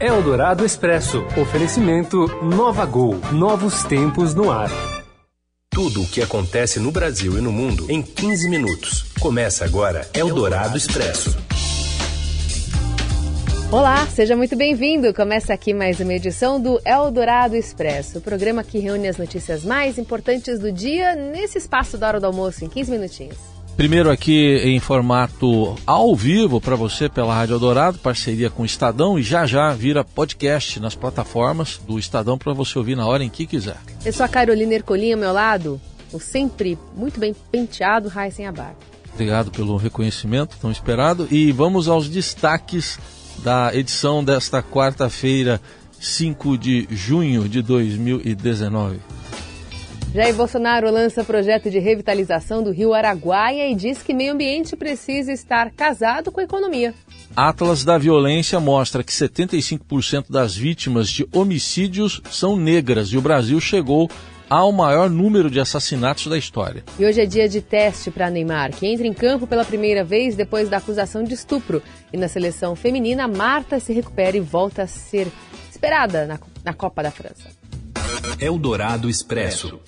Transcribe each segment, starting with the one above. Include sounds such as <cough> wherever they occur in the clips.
Eldorado Expresso. Oferecimento Nova Gol. Novos tempos no ar. Tudo o que acontece no Brasil e no mundo em 15 minutos. Começa agora Eldorado Expresso. Olá, seja muito bem-vindo. Começa aqui mais uma edição do Eldorado Expresso, o programa que reúne as notícias mais importantes do dia nesse espaço da hora do almoço, em 15 minutinhos. Primeiro aqui em formato ao vivo para você pela Rádio Eldorado, parceria com o Estadão e já já vira podcast nas plataformas do Estadão para você ouvir na hora em que quiser. Eu sou a Carolina Ercolim ao meu lado, o sempre muito bem penteado Raíssen Abar. Obrigado pelo reconhecimento tão esperado e vamos aos destaques da edição desta quarta-feira, 5 de junho de 2019. Jair Bolsonaro lança projeto de revitalização do rio Araguaia e diz que meio ambiente precisa estar casado com a economia. Atlas da Violência mostra que 75% das vítimas de homicídios são negras e o Brasil chegou ao maior número de assassinatos da história. E hoje é dia de teste para Neymar, que entra em campo pela primeira vez depois da acusação de estupro. E na seleção feminina, Marta se recupera e volta a ser esperada na, na Copa da França. Eldorado Expresso.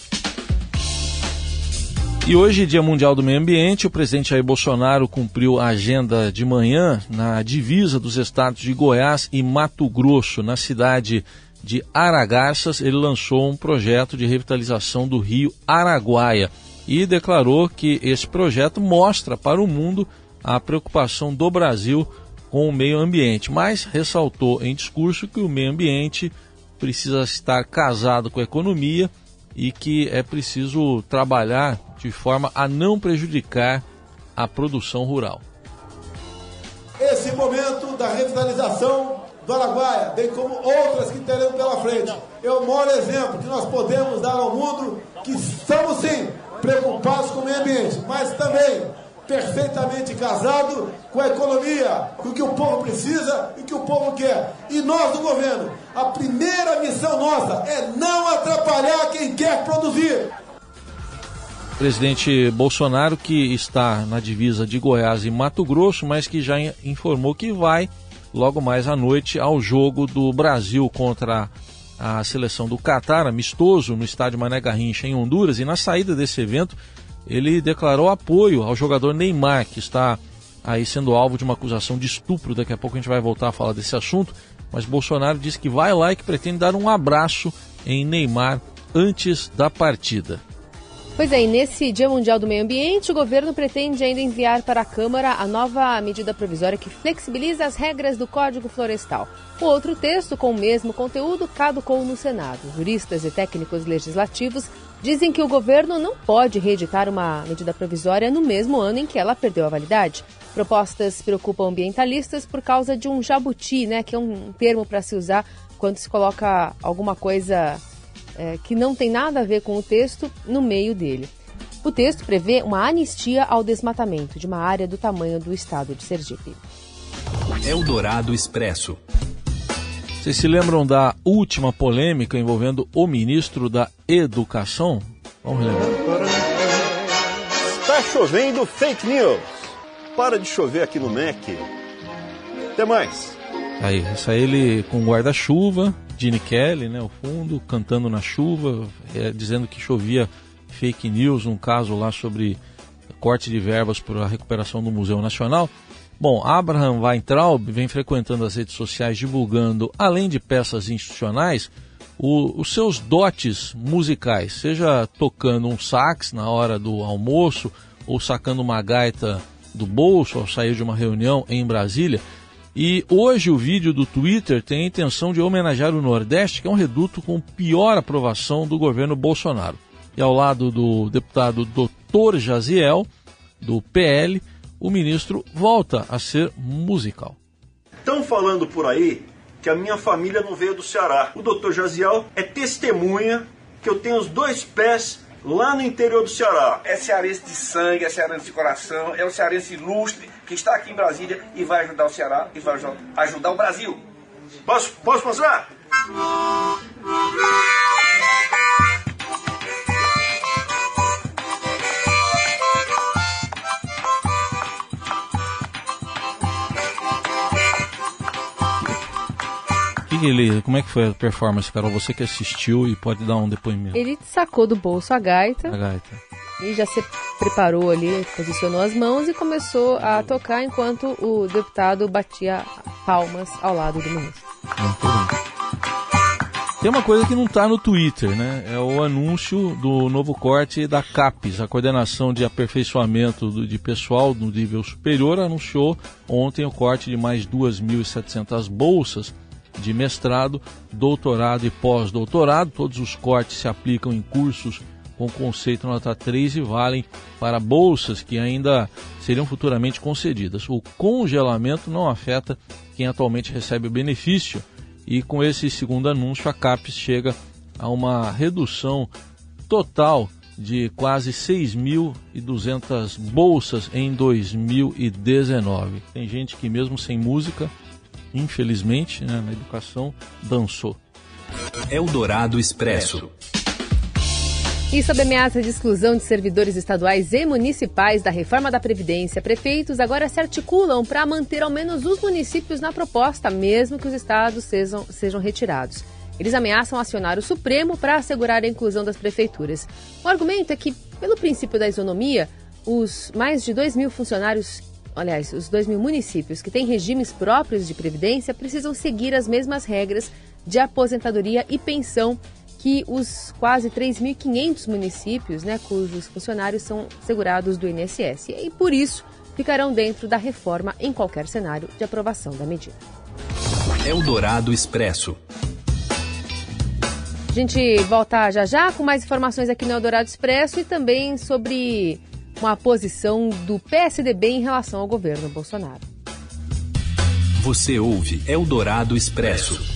E hoje, Dia Mundial do Meio Ambiente, o presidente Jair Bolsonaro cumpriu a agenda de manhã na divisa dos estados de Goiás e Mato Grosso, na cidade de Aragarças. Ele lançou um projeto de revitalização do rio Araguaia e declarou que esse projeto mostra para o mundo a preocupação do Brasil com o meio ambiente, mas ressaltou em discurso que o meio ambiente precisa estar casado com a economia e que é preciso trabalhar de forma a não prejudicar a produção rural. Esse momento da revitalização do Araguaia, bem como outras que teremos pela frente, é o maior exemplo que nós podemos dar ao mundo que estamos sim preocupados com o meio ambiente, mas também perfeitamente casado com a economia, com o que o povo precisa e o que o povo quer. E nós do governo, a primeira missão nossa é não atrapalhar quem quer produzir. Presidente Bolsonaro, que está na divisa de Goiás e Mato Grosso, mas que já informou que vai logo mais à noite ao jogo do Brasil contra a seleção do Catar, amistoso no estádio Mané Garrincha em Honduras. E na saída desse evento, ele declarou apoio ao jogador Neymar, que está aí sendo alvo de uma acusação de estupro. Daqui a pouco a gente vai voltar a falar desse assunto. Mas Bolsonaro disse que vai lá e que pretende dar um abraço em Neymar antes da partida. Pois é, e nesse Dia Mundial do Meio Ambiente, o governo pretende ainda enviar para a Câmara a nova medida provisória que flexibiliza as regras do Código Florestal. O outro texto, com o mesmo conteúdo, caducou no Senado. Juristas e técnicos legislativos dizem que o governo não pode reeditar uma medida provisória no mesmo ano em que ela perdeu a validade. Propostas preocupam ambientalistas por causa de um jabuti, né, que é um termo para se usar quando se coloca alguma coisa é, que não tem nada a ver com o texto no meio dele. O texto prevê uma anistia ao desmatamento de uma área do tamanho do estado de Sergipe. Eldorado Expresso. Vocês se lembram da última polêmica envolvendo o ministro da Educação? Vamos lembrar. Está chovendo fake news. Para de chover aqui no MEC. Até mais. Aí, isso aí ele com guarda-chuva, Gene Kelly, né, o fundo, cantando na chuva, é, dizendo que chovia fake news, um caso lá sobre corte de verbas para a recuperação do Museu Nacional. Bom, Abraham Weintraub vem frequentando as redes sociais divulgando, além de peças institucionais, o, os seus dotes musicais, seja tocando um sax na hora do almoço ou sacando uma gaita do bolso ao sair de uma reunião em Brasília. E hoje o vídeo do Twitter tem a intenção de homenagear o Nordeste, que é um reduto com pior aprovação do governo Bolsonaro. E ao lado do deputado Dr. Jaziel, do PL, o ministro volta a ser musical. Estão falando por aí que a minha família não veio do Ceará. O doutor Jaziel é testemunha que eu tenho os dois pés lá no interior do Ceará. É cearense de sangue, é cearense de coração, é um cearense ilustre que está aqui em Brasília e vai ajudar o Ceará e vai ajudar o Brasil. Posso, posso mostrar? Que que ele, como é que foi a performance, Carol? Você que assistiu e pode dar um depoimento. Ele sacou do bolso a gaita. A gaita. E já se preparou ali, posicionou as mãos e começou a tocar enquanto o deputado batia palmas ao lado do ministro. Muito bem. Tem uma coisa que não está no Twitter, né? É o anúncio do novo corte da CAPES, a Coordenação de Aperfeiçoamento de Pessoal no Nível Superior, anunciou ontem o corte de mais 2.700 bolsas de mestrado, doutorado e pós-doutorado. Todos os cortes se aplicam em cursos com conceito nota 3 e valem para bolsas que ainda seriam futuramente concedidas. O congelamento não afeta quem atualmente recebe o benefício e com esse segundo anúncio, a CAPES chega a uma redução total de quase 6.200 bolsas em 2019. Tem gente que, mesmo sem música, infelizmente, né, na educação, dançou. Eldorado Expresso. E sob ameaça de exclusão de servidores estaduais e municipais da reforma da Previdência, prefeitos agora se articulam para manter ao menos os municípios na proposta, mesmo que os estados sejam, sejam retirados. Eles ameaçam acionar o Supremo para assegurar a inclusão das prefeituras. O argumento é que, pelo princípio da isonomia, os mais de 2 mil funcionários, aliás, os 2 mil municípios que têm regimes próprios de previdência precisam seguir as mesmas regras de aposentadoria e pensão que os quase 3.500 municípios, né, cujos funcionários são segurados do INSS, e por isso ficarão dentro da reforma em qualquer cenário de aprovação da medida. Eldorado Expresso. A gente volta já já com mais informações aqui no Eldorado Expresso e também sobre uma posição do PSDB em relação ao governo Bolsonaro. Você ouve Eldorado Expresso.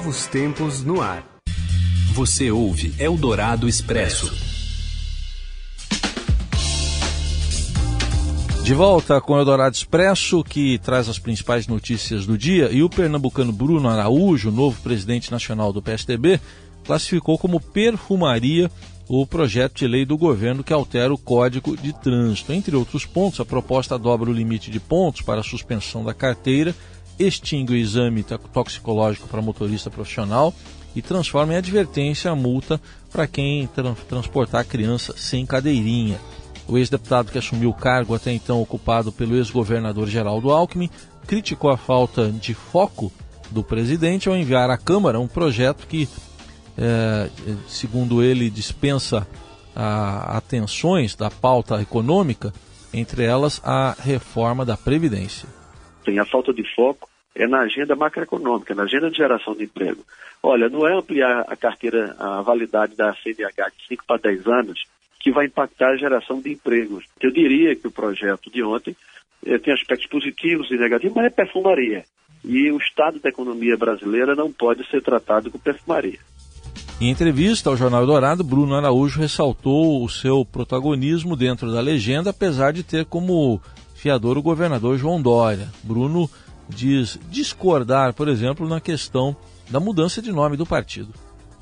Novos tempos no ar. Você ouve Eldorado Expresso. De volta com o Eldorado Expresso, que traz as principais notícias do dia, e o pernambucano Bruno Araújo, novo presidente nacional do PSDB, classificou como perfumaria o projeto de lei do governo que altera o Código de Trânsito. Entre outros pontos, a proposta dobra o limite de pontos para a suspensão da carteira extingue o exame toxicológico para motorista profissional e transforma em advertência a multa para quem tra transportar criança sem cadeirinha. O ex-deputado que assumiu o cargo até então ocupado pelo ex-governador Geraldo Alckmin criticou a falta de foco do presidente ao enviar à Câmara um projeto que, é, segundo ele, dispensa a, atenções da pauta econômica, entre elas a reforma da Previdência. Tem a falta de foco é na agenda macroeconômica, na agenda de geração de emprego. Olha, não é ampliar a carteira, a validade da CNH de 5 para 10 anos que vai impactar a geração de empregos. Eu diria que o projeto de ontem eh, tem aspectos positivos e negativos, mas é perfumaria. E o estado da economia brasileira não pode ser tratado com perfumaria. Em entrevista ao Jornal Dourado, Bruno Araújo ressaltou o seu protagonismo dentro da legenda, apesar de ter como fiador o governador João Dória. Bruno diz discordar, por exemplo, na questão da mudança de nome do partido.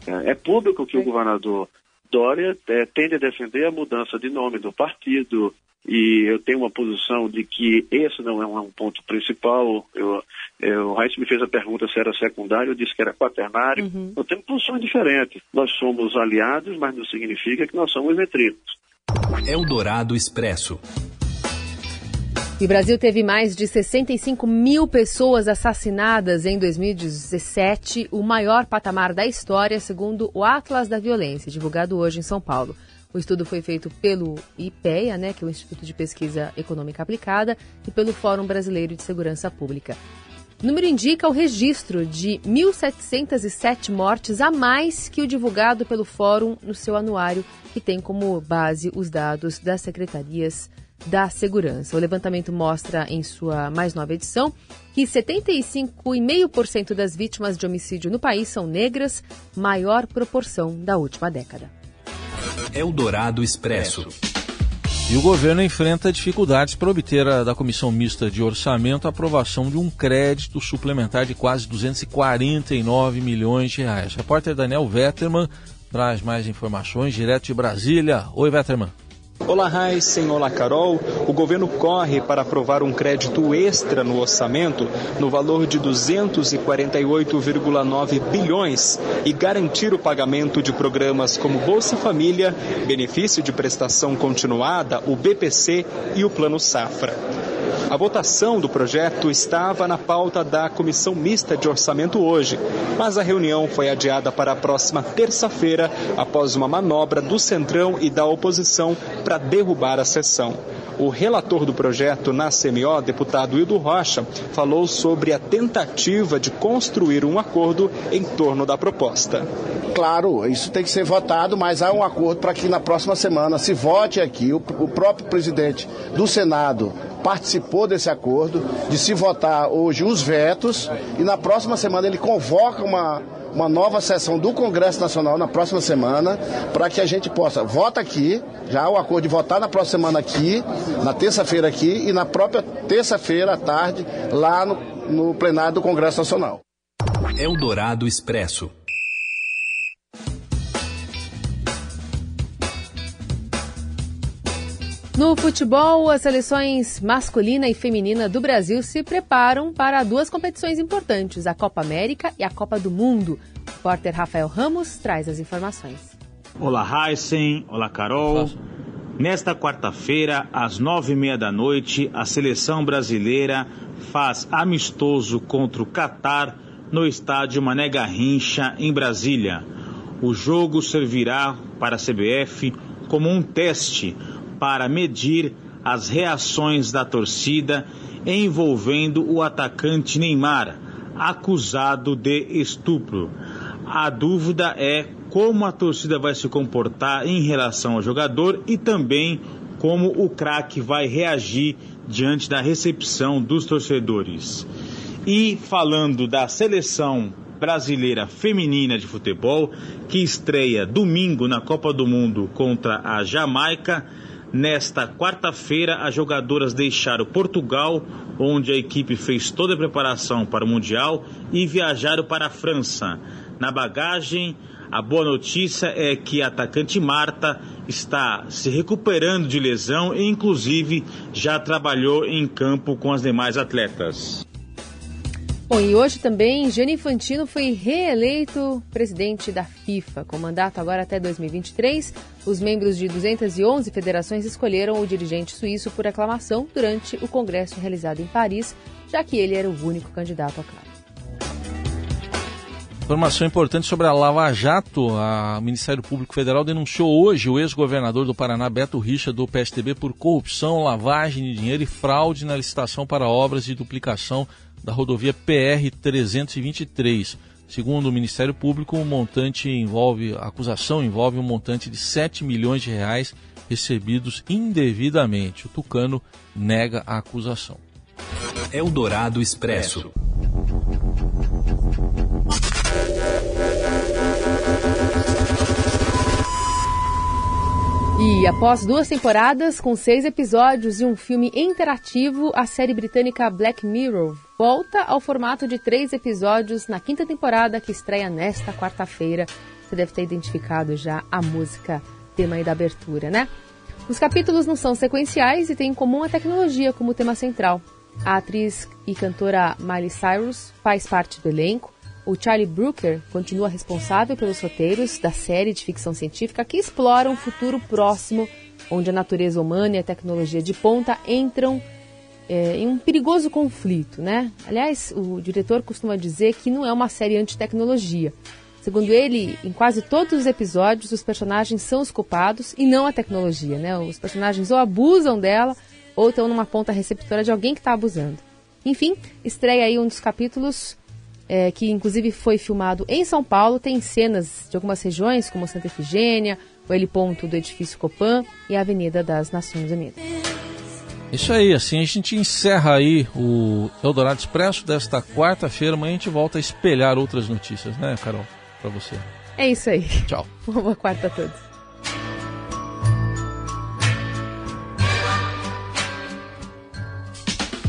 É, é público que o governador Dória é, tende a defender a mudança de nome do partido e eu tenho uma posição de que esse não é um ponto principal. Eu, eu, o Raíssa me fez a pergunta se era secundário, eu disse que era quaternário. Uhum. Eu tenho posições diferentes. Nós somos aliados, mas não significa que nós somos retritos. Eldorado Expresso. E o Brasil teve mais de 65 mil pessoas assassinadas em 2017, o maior patamar da história, segundo o Atlas da Violência, divulgado hoje em São Paulo. O estudo foi feito pelo IPEA, né, que é o Instituto de Pesquisa Econômica Aplicada, e pelo Fórum Brasileiro de Segurança Pública. O número indica o registro de 1.707 mortes a mais que o divulgado pelo Fórum no seu anuário, que tem como base os dados das secretarias da segurança. O levantamento mostra em sua mais nova edição que 75,5% das vítimas de homicídio no país são negras, maior proporção da última década. Eldorado Expresso. E o governo enfrenta dificuldades para obter a, da Comissão Mista de Orçamento a aprovação de um crédito suplementar de quase 249 milhões de reais. O repórter Daniel Vetterman traz mais informações direto de Brasília. Oi, Vetterman. Olá, Heisen. Olá, Carol. O governo corre para aprovar um crédito extra no orçamento no valor de 248,9 bilhões e garantir o pagamento de programas como Bolsa Família, Benefício de Prestação Continuada, o BPC e o Plano Safra. A votação do projeto estava na pauta da Comissão Mista de Orçamento hoje, mas a reunião foi adiada para a próxima terça-feira, após uma manobra do Centrão e da oposição para derrubar a sessão. O relator do projeto na CMO, deputado Hildo Rocha, falou sobre a tentativa de construir um acordo em torno da proposta. Claro, isso tem que ser votado, mas há um acordo para que na próxima semana se vote aqui. O, o próprio presidente do Senado participou desse acordo, de se votar hoje os vetos, e na próxima semana ele convoca uma, uma nova sessão do Congresso Nacional na próxima semana, para que a gente possa, vota aqui, já o acordo de votar na próxima semana aqui, na terça-feira aqui, e na própria terça-feira à tarde, lá no, no plenário do Congresso Nacional. Eldorado Expresso. No futebol, as seleções masculina e feminina do Brasil se preparam para duas competições importantes, a Copa América e a Copa do Mundo. O repórter Rafael Ramos traz as informações. Olá, Heisen. Olá, Carol. Nesta quarta-feira, às nove e meia da noite, a seleção brasileira faz amistoso contra o Catar no estádio Mané Garrincha, em Brasília. O jogo servirá para a CBF como um teste para medir as reações da torcida envolvendo o atacante Neymar, acusado de estupro. A dúvida é como a torcida vai se comportar em relação ao jogador e também como o craque vai reagir diante da recepção dos torcedores. E falando da seleção brasileira feminina de futebol, que estreia domingo na Copa do Mundo contra a Jamaica, Nesta quarta-feira, as jogadoras deixaram Portugal, onde a equipe fez toda a preparação para o Mundial, e viajaram para a França. Na bagagem, a boa notícia é que a atacante Marta está se recuperando de lesão e, inclusive, já trabalhou em campo com as demais atletas. Bom, e hoje também Gianni Infantino foi reeleito presidente da FIFA, com mandato agora até 2023. Os membros de 211 federações escolheram o dirigente suíço por aclamação durante o congresso realizado em Paris, já que ele era o único candidato ao cargo. Informação importante sobre a Lava Jato. O Ministério Público Federal denunciou hoje o ex-governador do Paraná, Beto Richa, do PSTB, por corrupção, lavagem de dinheiro e fraude na licitação para obras de duplicação da rodovia PR 323. Segundo o Ministério Público, o montante envolve, a acusação envolve um montante de 7 milhões de reais recebidos indevidamente. O Tucano nega a acusação. Eldorado Expresso. E após duas temporadas, com seis episódios e um filme interativo, a série britânica Black Mirror volta ao formato de três episódios na quinta temporada que estreia nesta quarta-feira. Você deve ter identificado já a música tema aí da abertura, né? Os capítulos não são sequenciais e têm em comum a tecnologia como tema central. A atriz e cantora Miley Cyrus faz parte do elenco. O Charlie Brooker continua responsável pelos roteiros da série de ficção científica que explora um futuro próximo onde a natureza humana e a tecnologia de ponta entram é, em um perigoso conflito, né? Aliás, o diretor costuma dizer que não é uma série anti-tecnologia. Segundo ele, em quase todos os episódios, os personagens são os culpados e não a tecnologia, né? Os personagens ou abusam dela ou estão numa ponta receptora de alguém que está abusando. Enfim, estreia aí um dos capítulos é, que inclusive foi filmado em São Paulo. Tem cenas de algumas regiões, como Santa Efigênia, o heliponto do edifício Copan e a Avenida das Nações Unidas. Isso aí, assim a gente encerra aí o Eldorado Expresso desta quarta-feira. Amanhã a gente volta a espelhar outras notícias, né, Carol? Para você. É isso aí. Tchau. <laughs> Uma boa quarta a todos.